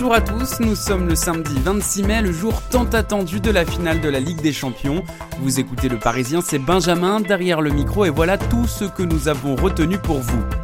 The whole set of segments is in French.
Bonjour à tous, nous sommes le samedi 26 mai, le jour tant attendu de la finale de la Ligue des Champions. Vous écoutez le Parisien, c'est Benjamin derrière le micro et voilà tout ce que nous avons retenu pour vous.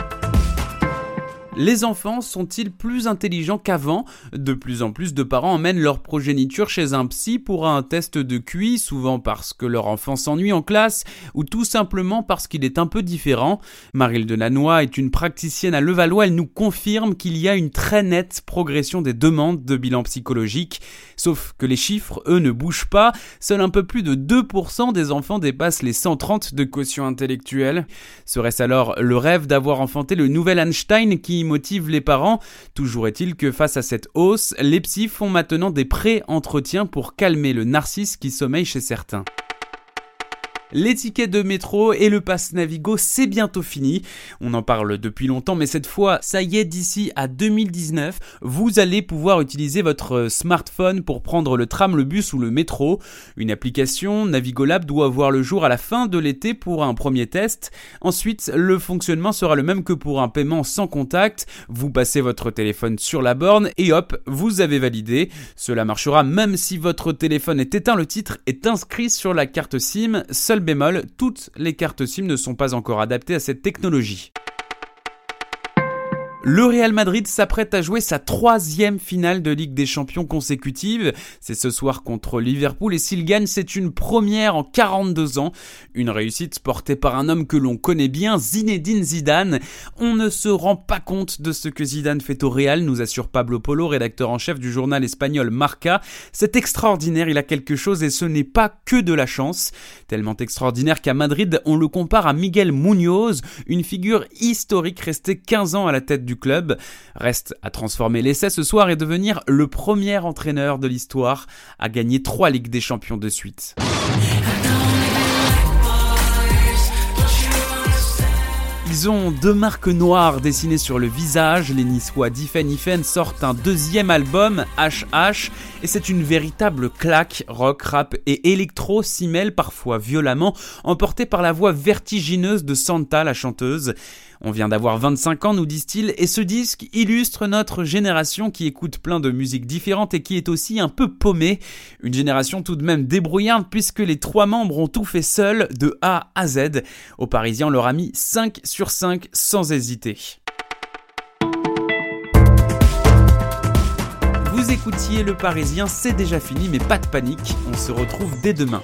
Les enfants sont-ils plus intelligents qu'avant? De plus en plus de parents emmènent leur progéniture chez un psy pour un test de QI, souvent parce que leur enfant s'ennuie en classe ou tout simplement parce qu'il est un peu différent. Marie Delannoy est une praticienne à Levallois, elle nous confirme qu'il y a une très nette progression des demandes de bilan psychologique. Sauf que les chiffres, eux, ne bougent pas. Seul un peu plus de 2% des enfants dépassent les 130 de quotient intellectuel. Serait-ce alors le rêve d'avoir enfanté le nouvel Einstein qui motive les parents. Toujours est-il que face à cette hausse, les psys font maintenant des pré-entretiens pour calmer le narcisse qui sommeille chez certains. L'étiquette de métro et le pass Navigo, c'est bientôt fini. On en parle depuis longtemps, mais cette fois, ça y est, d'ici à 2019, vous allez pouvoir utiliser votre smartphone pour prendre le tram, le bus ou le métro. Une application Navigo Lab doit voir le jour à la fin de l'été pour un premier test. Ensuite, le fonctionnement sera le même que pour un paiement sans contact. Vous passez votre téléphone sur la borne et hop, vous avez validé. Cela marchera même si votre téléphone est éteint. Le titre est inscrit sur la carte SIM. Bémol, toutes les cartes SIM ne sont pas encore adaptées à cette technologie. Le Real Madrid s'apprête à jouer sa troisième finale de Ligue des Champions consécutive. C'est ce soir contre Liverpool et s'il gagne, c'est une première en 42 ans. Une réussite portée par un homme que l'on connaît bien, Zinedine Zidane. On ne se rend pas compte de ce que Zidane fait au Real, nous assure Pablo Polo, rédacteur en chef du journal espagnol Marca. C'est extraordinaire, il a quelque chose et ce n'est pas que de la chance. Tellement extraordinaire qu'à Madrid, on le compare à Miguel Munoz, une figure historique restée 15 ans à la tête du club. Reste à transformer l'essai ce soir et devenir le premier entraîneur de l'histoire à gagner trois Ligues des Champions de suite. Ils ont deux marques noires dessinées sur le visage. Les Niçois Diffen Ifen sortent un deuxième album, HH, et c'est une véritable claque rock, rap et électro s'y parfois violemment, emporté par la voix vertigineuse de Santa, la chanteuse. On vient d'avoir 25 ans, nous disent-ils, et ce disque illustre notre génération qui écoute plein de musiques différentes et qui est aussi un peu paumée. Une génération tout de même débrouillarde puisque les trois membres ont tout fait seuls, de A à Z. Aux Parisiens, on leur a mis 5 sur 5 sans hésiter. Vous écoutiez Le Parisien, c'est déjà fini, mais pas de panique, on se retrouve dès demain.